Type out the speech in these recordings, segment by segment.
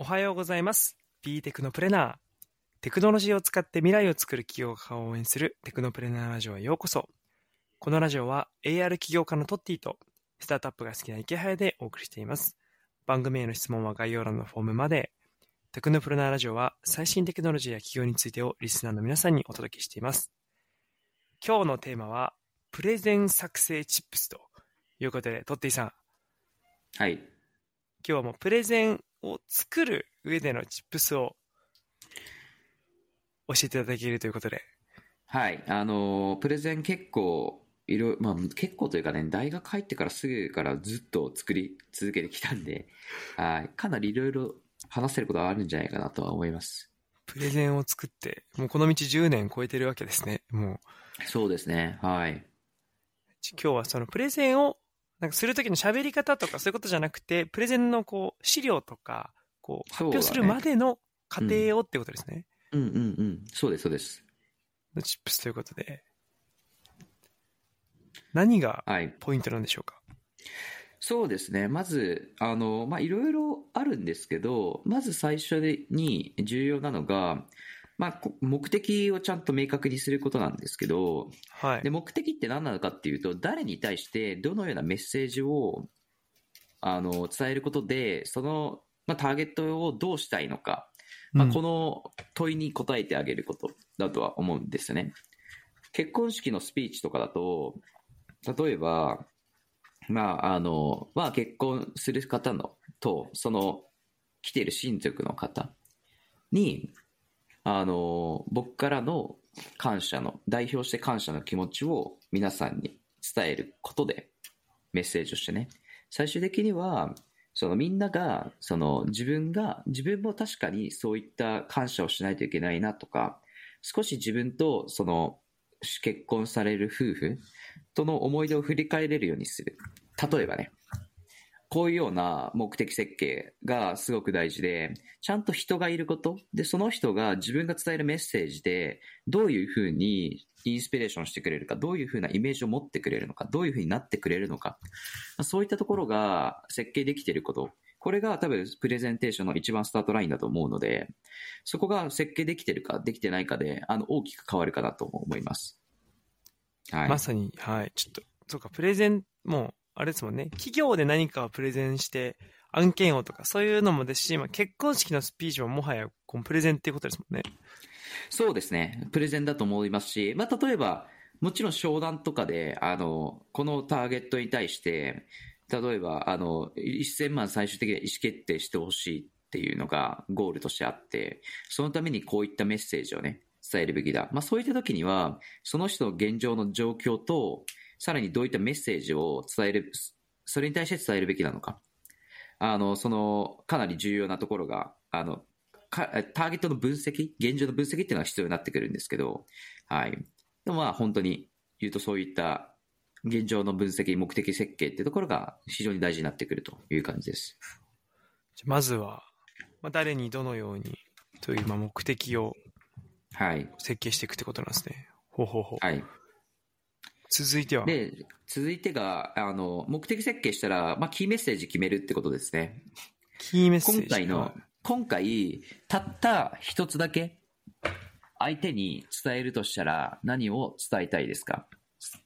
おはようございます。B テクノプレナー。テクノロジーを使って未来を作る企業家を応援するテクノプレナーラジオへようこそ。このラジオは AR 起業家のトッティとスタートアップが好きな池早でお送りしています。番組への質問は概要欄のフォームまで。テクノプレナーラジオは最新テクノロジーや企業についてをリスナーの皆さんにお届けしています。今日のテーマはプレゼン作成チップスということで、トッティさん、はい。今日はもうプレゼンを作る上でのチップスを教えていただけるということで。はい。あのー、プレゼン結構、いろ、まあ結構というかね、大学入ってからすぐからずっと作り続けてきたんで、はい。かなりいろいろ話せることはあるんじゃないかなとは思います。プレゼンを作って、もうこの道10年超えてるわけですね。もそうですね。はい。う、今日はそのプレゼンをなんかするときの喋り方とかそういうことじゃなくて、プレゼンのこう資料とか、こう発表するまでの過程をってことですね。うんうんうん。そうです、そうです。のチップスということで。何がはい。ポイントなんでしょうか？そうですね。まず、あの、まあ、いろいろあるんですけど、まず最初に重要なのが、まあ、こ目的をちゃんと明確にすることなんですけど、はいで、。目的って何なのかっていうと、誰に対してどのようなメッセージを、あの、伝えることで、その、まあ、ターゲットをどうしたいのか、まあ、うんこの問いに答えてあげることだとは思うんですよね。結婚式のスピーチとかだと、例えば、まあ、あの、まあ、結婚する方の、と、その、来ている親族の方に、あの、僕からの感謝の、代表して感謝の気持ちを皆さんに伝えることで、メッセージをしてね、最終的には、そのみんなが、その自分が、自分も確かにそういった感謝をしないといけないなとか、少し自分とその結婚される夫婦との思い出を振り返れるようにする。例えばね、こういうような目的設計がすごく大事で、ちゃんと人がいること、で、その人が自分が伝えるメッセージで、どういうふうにインスピレーションしてくれるか、どういうふうなイメージを持ってくれるのか、どういうふうになってくれるのか、そういったところが設計できていること、これが多分プレゼンテーションの一番スタートラインだと思うので、そこが設計できてるかできてないかで、あの、大きく変わるかなと思います。はい。まさに、はい。ちょっと、そうか、プレゼン、もう、あれですもんね。企業で何かをプレゼンして、案件をとか、そういうのもですし、まあ、結婚式のスピーチももはや、このプレゼンっていうことですもんね。そうですね。プレゼンだと思いますし、まあ、例えば、もちろん商談とかで、あの、このターゲットに対して、例えば、あの、1000万最終的には意思決定してほしいっていうのがゴールとしてあって、そのためにこういったメッセージをね、伝えるべきだ。まあ、そういった時には、その人の現状の状況と、さらにどういったメッセージを伝える、それに対して伝えるべきなのか。あの、その、かなり重要なところが、あの、かターゲットの分析、現状の分析っていうのが必要になってくるんですけど、はい。でもまあ本当に言うとそういった現状の分析、目的設計っていうところが非常に大事になってくるという感じです。じゃまずは、まあ、誰にどのように、という、まあ、目的をはい。設計していくってことなんですね。ほうほうほう。はい。続いては、で、続いてが、あの、目的設計したら、まあ、キーメッセージ決めるってことですね。キーメッセージ。今回のはい、今回、たった一つだけ、相手に伝えるとしたら何を伝えたいですか？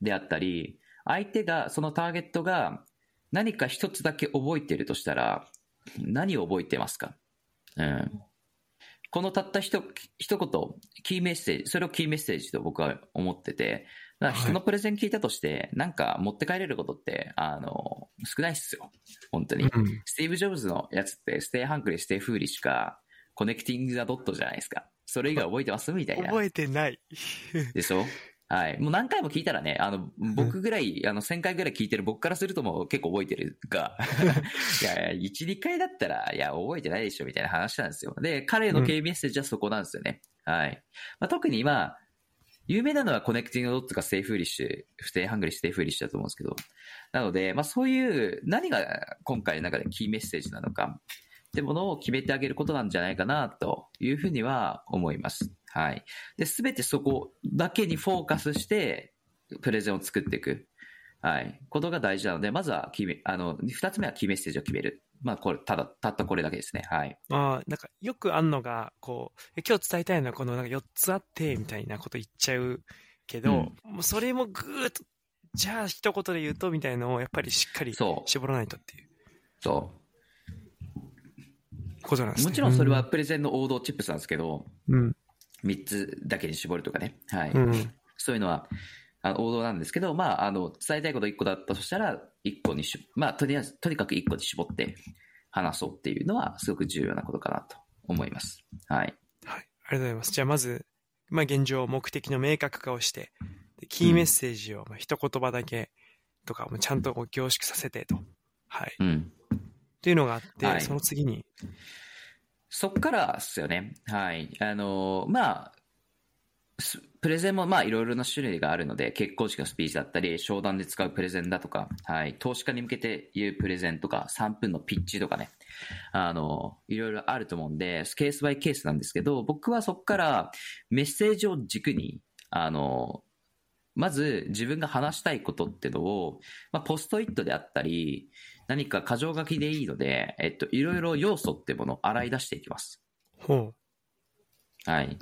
であったり、相手が、そのターゲットが何か一つだけ覚えてるとしたら、何を覚えてますか？うん。このたった一一言、キーメッセージ、それをキーメッセージと僕は思ってて、だ人のプレゼン聞いたとして、なんか持って帰れることって、あの、少ないっすよ。本当に。うん。スティーブ・ジョブズのやつって、 stay hungry、stay foolish か、 connecting the dot じゃないですか。それ以外覚えてますみたいな。覚えてない。でしょ？はい。もう何回も聞いたらね、あの、僕ぐらい、あの、1000回ぐらい聞いてる僕からするともう結構覚えてるが、い やいや、1、2回だったら、いや、覚えてないでしょ、みたいな話なんですよ。で、彼のキーメッセージはそこなんですよね。はい。まあ、特に今、有名なのは connecting dot か stay foolish、stay hungry、stay foolish だと思うんですけど。なので、まあそういう、何が今回の中でキーメッセージなのか、ってものを決めてあげることなんじゃないかな、というふうには思います。はい。で、すべてそこだけにフォーカスして、プレゼンを作っていく。はい。ことが大事なので、まずは、あの、二つ目はキーメッセージを決める。まあ、これ、ただ、たったこれだけですね。はい。ああ、なんかよくあんのが、こう、え今日伝えたいのはこのなんか4つあって、みたいなこと言っちゃうけど、もうそれもぐーっと、じゃあ一言で言うと、みたいのをやっぱりしっかりそう。絞らないとっていうそことなんですね。もちろんそれはプレゼンの王道チップスなんですけど、うん、3つだけに絞るとかね。はい。うん、うん。そういうのは、あの王道なんですけど、まあ、あの、伝えたいこと1個だったとしたら、1個にし、まあ、とりあえず、とにかく1個に絞って話そうっていうのは、すごく重要なことかなと思います。はい。はい。ありがとうございます。じゃあまず、まあ現状目的の明確化をして、でキーメッセージをまあ一言葉だけとかもちゃんとこう凝縮させてと。はい。うん。っていうのがあって、はいその次に、そっからですよね。はい。あの、まあ、すプレゼンもまあいろいろな種類があるので、結婚式のスピーチだったり、商談で使うプレゼンだとか、はい。投資家に向けて言うプレゼンとか、3分のピッチとかね、あの、いろいろあると思うんで、ケースバイケースなんですけど、僕はそこからメッセージを軸に、あの、まず自分が話したいことっていうのを、まあ、ポストイットであったり、何か箇条書きでいいので、えっと、いろいろ要素っていうものを洗い出していきます。ほうはい。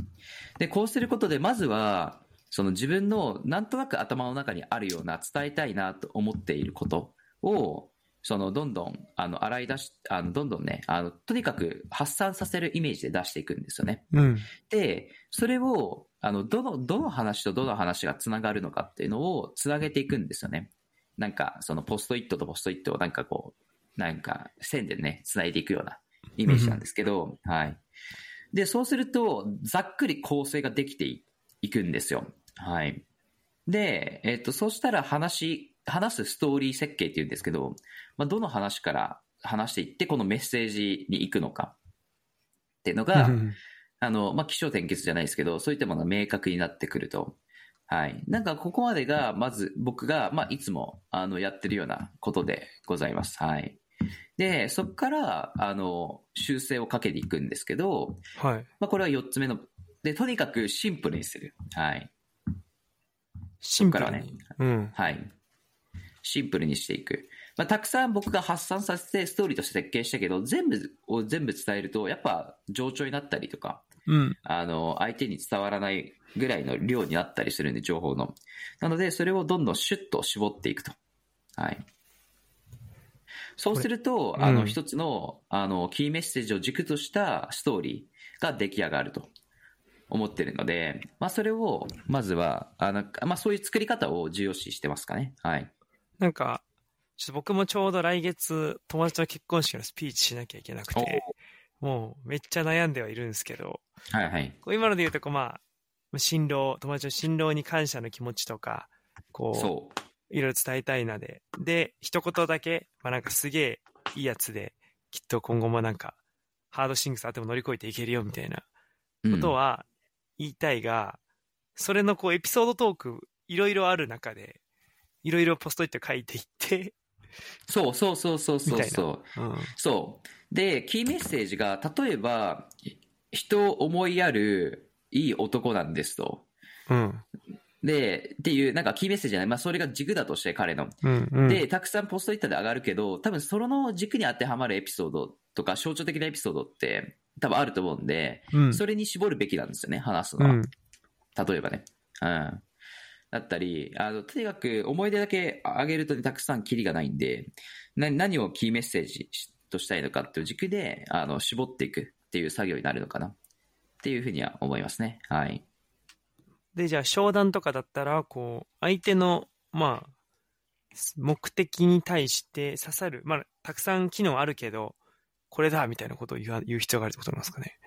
で、こうすることで、まずは、その自分のなんとなく頭の中にあるような伝えたいなと思っていることを、そのどんどん、あの、洗い出し、あの、どんどんね、あの、とにかく発散させるイメージで出していくんですよね。う。うん。で、それを、あの、どの、どの話とどの話がつながるのかっていうのをつなげていくんですよね。なんか、そのポストイットとポストイットをなんかこう、なんか線でね、つないでいくようなイメージなんですけど、はい。で、そうすると、ざっくり構成ができていいくんですよ。はい。で、えっと、そうしたら話、話すストーリー設計っていうんですけど、まあ、どの話から話していって、このメッセージに行くのかっていうのが、うんあの、まあ、気象転結じゃないですけど、そういったものが明確になってくると。はい。なんか、ここまでが、まず、僕が、まあ、いつも、あの、やってるようなことでございます。はい。で、そこから、あの、修正をかけていくんですけど、はい。まあ、これは4つ目の、で、とにかくシンプルにする。はい。シンプルに。うん。はい。シンプルにしていく。まあ、たくさん僕が発散させてストーリーとして設計したけど、全部を全部伝えると、やっぱ冗長になったりとか、うん。あの、相手に伝わらないぐらいの量になったりするんで、情報の。なので、それをどんどんシュッと絞っていくと。はい。そうすると、あの、うん一つの、あの、キーメッセージを軸としたストーリーが出来上がると思ってるので、まあ、それを、まずは、あの、まあ、そういう作り方を重要視してますかね。はい。なんか、ちょっと僕もちょうど来月、友達の結婚式のスピーチしなきゃいけなくて、もうめっちゃ悩んではいるんですけど、はいはい。こう今ので言うと、こうまあ、新郎、友達の新郎に感謝の気持ちとか、こう、そう。いろいろ伝えたいなで。で、一言だけ、まあなんかすげえいいやつで、きっと今後もなんか、ハードシングスあっても乗り越えていけるよみたいなうんことは言いたいが、それのこうエピソードトーク、いろいろある中で、いろいろポストイット書いていって、そうそうそうそうそうそう。うん。そう。で、キーメッセージが、例えば、人を思いやるいい男なんですと。うん。で、っていう、なんかキーメッセージじゃない。まあ、それが軸だとして、彼の。うん。うん。で、たくさんポストイッターで上がるけど、多分その軸に当てはまるエピソードとか、象徴的なエピソードって、多分あると思うんで、うん、それに絞るべきなんですよね、話すのは。うん。例えばね。うん。だったり、あの、とにかく思い出だけ上げると、ね、たくさんキリがないんで、な何をキーメッセージとしたいのかっていう軸で、あの、絞っていくっていう作業になるのかな。っていうふうには思いますね。はい。で、じゃあ商談とかだったら、こう、相手の、まあ、目的に対して刺さる、まあ、たくさん機能あるけど、これだみたいなことを言わ言う必要があるってことなんですかね。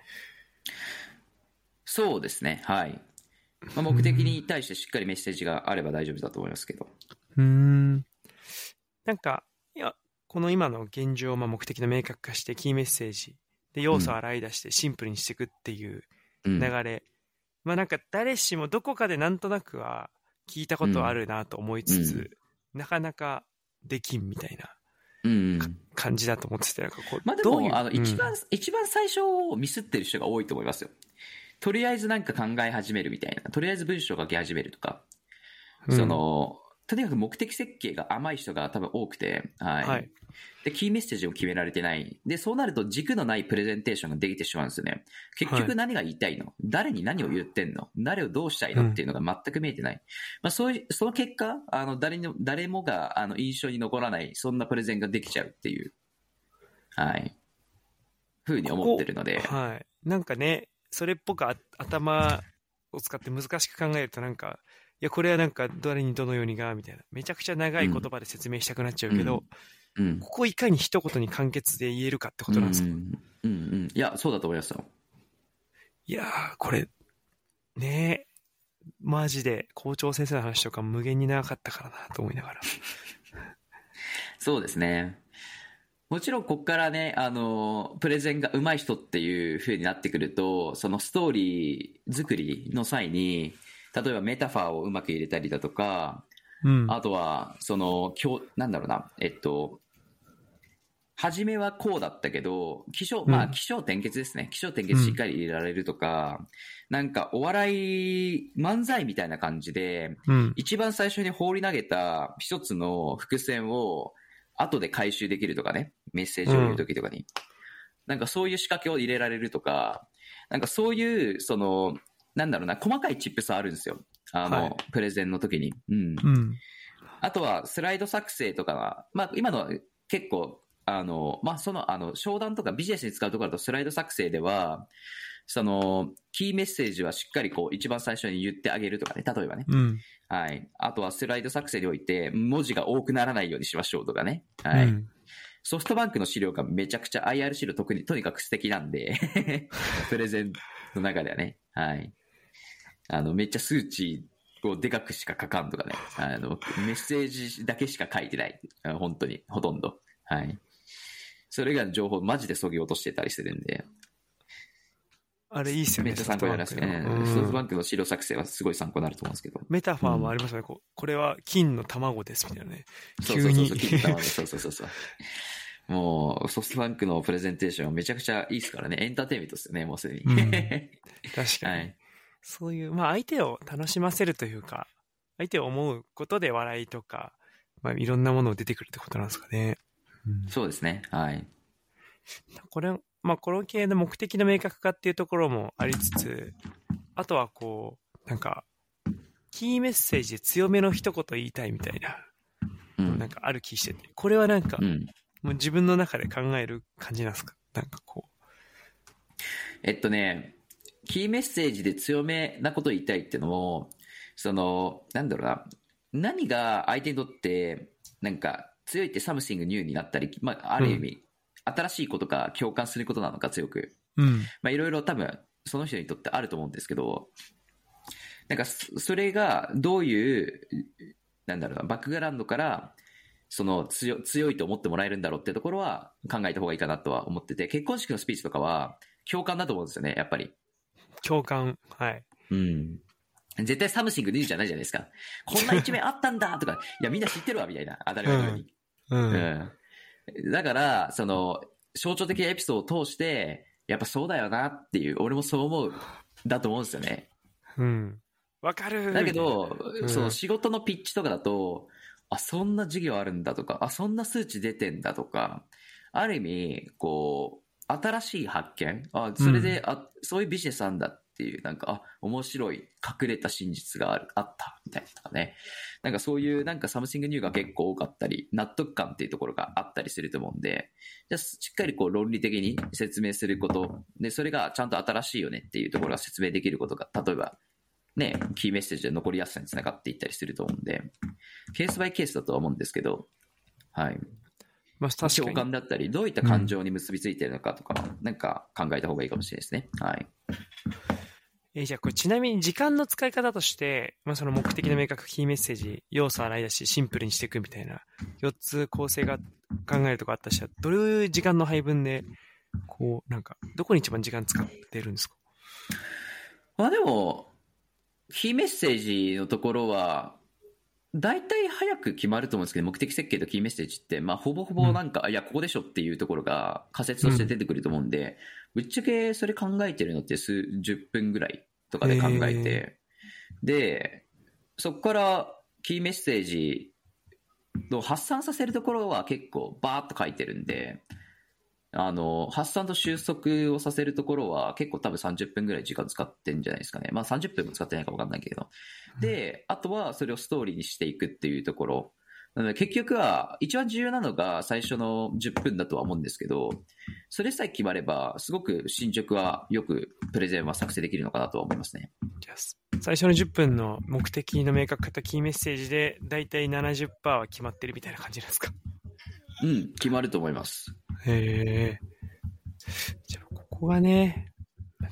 そうですね。はい。まあ、目的に対してしっかりメッセージがあれば大丈夫だと思いますけど。うーん。なんか、いや、この今の現状、まあ、目的の明確化して、キーメッセージ、で、要素を洗い出してシンプルにしていくっていううん。流れ。まあなんか誰しもどこかでなんとなくは聞いたことあるなと思いつつ、なかなかできんみたいなうん。感じだと思ってて、なんかこう、まあでも、あの、一番、うん一番最初をミスってる人が多いと思いますよ。とりあえずなんか考え始めるみたいな。とりあえず文章を書き始めるとか。うんその、とにかく目的設計が甘い人が多分多くて、はい。はい。で、キーメッセージを決められてない。で、そうなると軸のないプレゼンテーションができてしまうんですよね。結はい局何が言いたいの、誰に何を言ってんの？誰をどうしたいの？っていうのが全く見えてない。まあ、そういう、その結果、あの、誰にも、誰もが、あの、印象に残らない、そんなプレゼンができちゃうっていう、はい。ふうに思ってるので、はい。なんかね、それっぽくあ頭を使って難しく考えるとなんか、いや、これはなんか誰にどのようにが、みたいな。めちゃくちゃ長い言葉で説明したくなっちゃうけど、うん。ここいかに一言に簡潔で言えるかってことなんですか、うん、うん、うん。いや、そうだと思いますよ。いやー、これ、ねえ、マジで校長先生の話とか無限に長かったからなと思いながら。そうですね。もちろん、ここからね、あの、プレゼンが上手い人っていう風になってくると、そのストーリー作りの際に、例えばメタファーをうまく入れたりだとか、うん。あとは、その、今日、なんだろうな、えっと、初めはこうだったけど、気象、まあ、うん気象転結ですね。気象転結しっかり入れられるとか、なんか、お笑い、漫才みたいな感じで、うん。一番最初に放り投げた一つの伏線を後で回収できるとかね、メッセージを言うときとかに、なんかそういう仕掛けを入れられるとか、なんかそういう、その、なんだろうな、細かいチップスあるんですよ。あの、はいプレゼンの時に。うん。うん。あとは、スライド作成とかは、まあ、今のは結構、あの、まあ、その、あの、商談とかビジネスに使うところだと、スライド作成では、その、キーメッセージはしっかりこう、一番最初に言ってあげるとかね、例えばね。うん。はい。あとはスライド作成において、文字が多くならないようにしましょうとかね。はい。うんソフトバンクの資料がめちゃくちゃ IR 資料特に、とにかく素敵なんで、プレゼンの中ではね。はい。あの、めっちゃ数値をでかくしか書かんとかね。あの、メッセージだけしか書いてない。あ本当に、ほとんど。はい。それ以外の情報マジでそぎ落としてたりするんで、あれいいっすよね。めっちゃ参考になりますね。ソフトバンクの資料作成はすごい参考になると思うんですけど。メタファーもありますよね。こうこれは金の卵ですみたいなね。急にそうそうそうそう、金玉でそうそうそうそう。もう、ソフトバンクのプレゼンテーションはめちゃくちゃいいですからね。エンターテインメントですよね、もうすでに。うんは確かに。い。そういう、まあ相手を楽しませるというか、相手を思うことで笑いとか、まあいろんなものを出てくるってことなんですかね。うんそうですね。はい。これ、まあこの系の目的の明確化っていうところもありつつ、あとはこう、なんか、キーメッセージで強めの一言言いたいみたいな、うんなんかある気してて、これはなんか、うん。もう自分の中で考える感じなんですか？なんかこえっとね、キーメッセージで強めなことを言いたいっていうのも、その、なんだろうな、何が相手にとって、なんか、強いって something new になったり、まあ、ある意味、新しいことか共感することなのか強く。う。うん。まあ、いろいろ多分、その人にとってあると思うんですけど、なんか、そそれがどういう、なんだろうな、バックグラウンドから、その強強いと思ってもらえるんだろうってところは考えた方がいいかなとは思ってて、結婚式のスピーチとかは共感だと思うんですよね、やっぱり。共感。はい。うん。絶対 something new じゃないじゃないですか。こんな一面あったんだとか、いや、みんな知ってるわ、みたいな。当たり前のように。うん。うん。だから、その、象徴的なエピソードを通して、やっぱそうだよなっていう、俺もそう思う、だと思うんですよね。うん。わかるだけど、うんその仕事のピッチとかだと、あ、そんな授業あるんだとか、あ、そんな数値出てんだとか、ある意味、こう、新しい発見？あ、それで、あ、そういうビジネスなんだっていう、なんか、あ、面白い、隠れた真実がある、あった、みたいなとかね。なんかそういう、なんか something new が結構多かったり、納得感っていうところがあったりすると思うんで、じゃあしっかりこう論理的に説明すること、で、それがちゃんと新しいよねっていうところが説明できることが、例えば、ね、キーメッセージで残りやすさにつながっていったりすると思うんで、ケースバイケースだとは思うんですけど、はい。まあ、確か共に。感だったり、どういった感情に結びついているのかとか、なんか考えた方がいいかもしれないですね。はい。えーじゃあこれちなみに時間の使い方として、まあ、その目的の明確キーメッセージ、要素洗い出し、シンプルにしていくみたいな、4つ構成が考えるとかあったとしたら、どういう時間の配分で、こう、なんか、どこに一番時間使ってるんですか？まあでも、キーメッセージのところは、大体早く決まると思うんですけど、目的設計とキーメッセージって、まあ、ほぼほぼなんか、いや、ここでしょっていうところが仮説として出てくると思うんで、ぶっちゃけそれ考えてるのって数10分ぐらいとかで考えて、で、そこからキーメッセージの発散させるところは結構バーっと書いてるんで、あの、発散と収束をさせるところは結構多分30分ぐらい時間使ってんじゃないですかね。まあ30分も使ってないか分かんないけど。で、あとはそれをストーリーにしていくっていうところ。なので結局は一番重要なのが最初の10分だとは思うんですけど、それさえ決まればすごく進捗はよくプレゼンは作成できるのかなとは思いますね。最初の10分の目的の明確化とキーメッセージで大体70%は決まってるみたいな感じなんですか？うん、決まると思います。へえ。じゃあ、ここがね、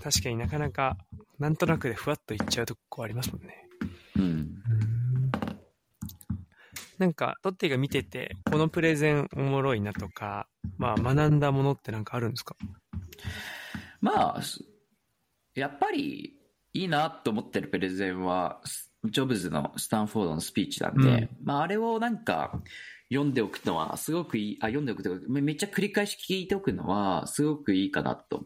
確かになかなか、なんとなくでふわっといっちゃうとこありますもんね。うん。なんか、トッティが見てて、このプレゼンおもろいなとか、まあ、学んだものってなんかあるんですか？まあ、すやっぱりいいなと思ってるプレゼンは、スジョブズのスタンフォードのスピーチなんで、うんまああれをなんか読んでおくのはすごくいい、あ、読んでおくとめめっちゃ繰り返し聞いておくのはすごくいいかなと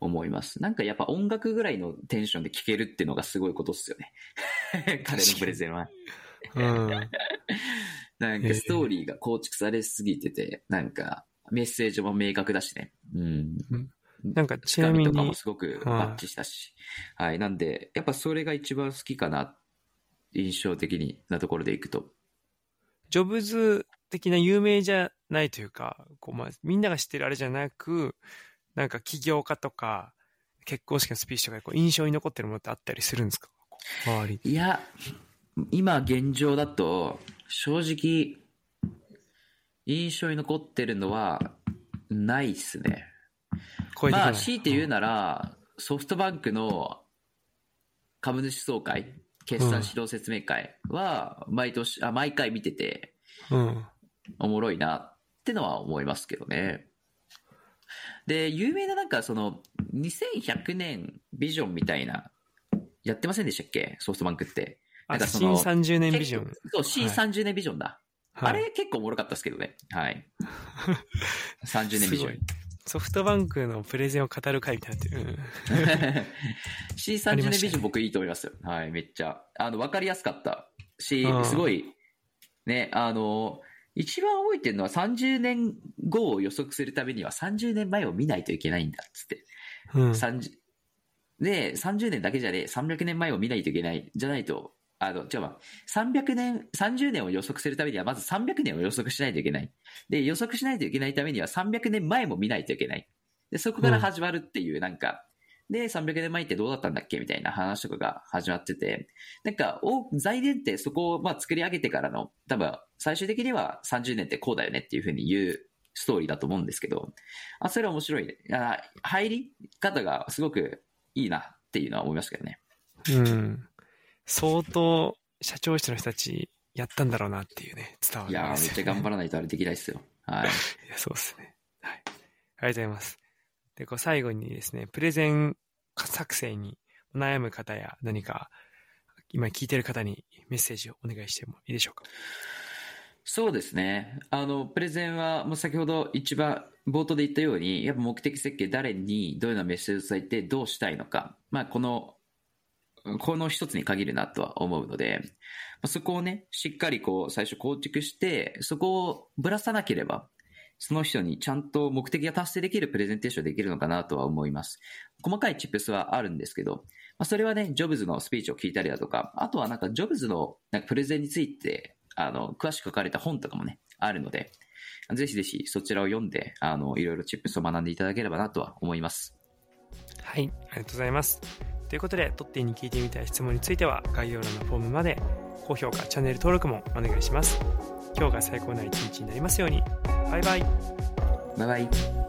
思います。なんかやっぱ音楽ぐらいのテンションで聴けるっていうのがすごいことっすよね。彼のプレゼンは。うん。なんかストーリーが構築されすぎてて、なんかメッセージも明確だしね。うん。なんか、ちなみにとかも、すごくバッチしたし。はい。なんで、やっぱそれが一番好きかな。印象的になところでいくと。ジョブズ的な有名じゃないというか、こうまあ、みんなが知ってるあれじゃなく、なんか起業家とか、結婚式のスピーチとかでこう印象に残ってるものってあったりするんですか？周り。いや、今現状だと、正直、印象に残ってるのは、ないっすね。まあ。強いて言うなら、ソフトバンクの株主総会、決算指導説明会は、毎年、あ、毎回見てて、うん。おもろいなってのは思いますけどね。で、有名ななんかその、2100年ビジョンみたいな、やってませんでしたっけ？ソフトバンクって。なあ、んかそ新の30年ビジョン。そう、C30 年ビジョンだ。はいあれ結構おもろかったですけどね。はい。30年ビジョンすごい。ソフトバンクのプレゼンを語る会みたいになってる。うんあ C30 りましたね年ビジョン僕いいと思いますよ。はい、めっちゃ。あの、わかりやすかったしうん、すごい、ね、あの、一番覚えてるのは30年後を予測するためには30年前を見ないといけないんだっつって。うん。30で、30年だけじゃねえ、300年前を見ないといけない。じゃないと、あの、違うわ。300年、30年を予測するためには、まず300年を予測しないといけない。で、予測しないといけないためには、300年前も見ないといけない。で、そこから始まるっていう、なんか、で、300年前ってどうだったんだっけみたいな話とかが始まってて、なんか、お財源ってそこを、まあ、作り上げてからの、多分、最終的には30年ってこうだよねっていうふうに言うストーリーだと思うんですけど、あ、それは面白いね。あ入り方がすごくいいなっていうのは思いましたけどね。うん。相当、社長室の人たち、やったんだろうなっていうね、伝わる、いやー、めっちゃ頑張らないとあれできないっすよ。はい。いや、そうですね。はい。ありがとうございます。で、こう最後にですね、プレゼン作成に悩む方や何か、今聞いてる方にメッセージをお願いしてもいいでしょうか？そうですね。あの、プレゼンは、もう先ほど一番冒頭で言ったように、やっぱ目的設計、誰にどういうようなメッセージを伝えてどうしたいのか。まあ、この、この一つに限るなとは思うので、そこをね、しっかりこう、最初構築して、そこをぶらさなければ、その人にちゃんと目的が達成できるプレゼンテーションできるのかなとは思います。細かいチップスはあるんですけど、まあ、それはね、ジョブズのスピーチを聞いたりだとか、あとはなんかジョブズのなんかプレゼンについて、あの、詳しく書かれた本とかもね、あるので、ぜひぜひそちらを読んで、あの、いろいろチップスを学んでいただければなとは思います。はい、ありがとうございます。ということで、トッティに聞いてみたい質問については、概要欄のフォームまで、高評価、チャンネル登録もお願いします。今日が最高な一日になりますように。バイバイ。バイバイ。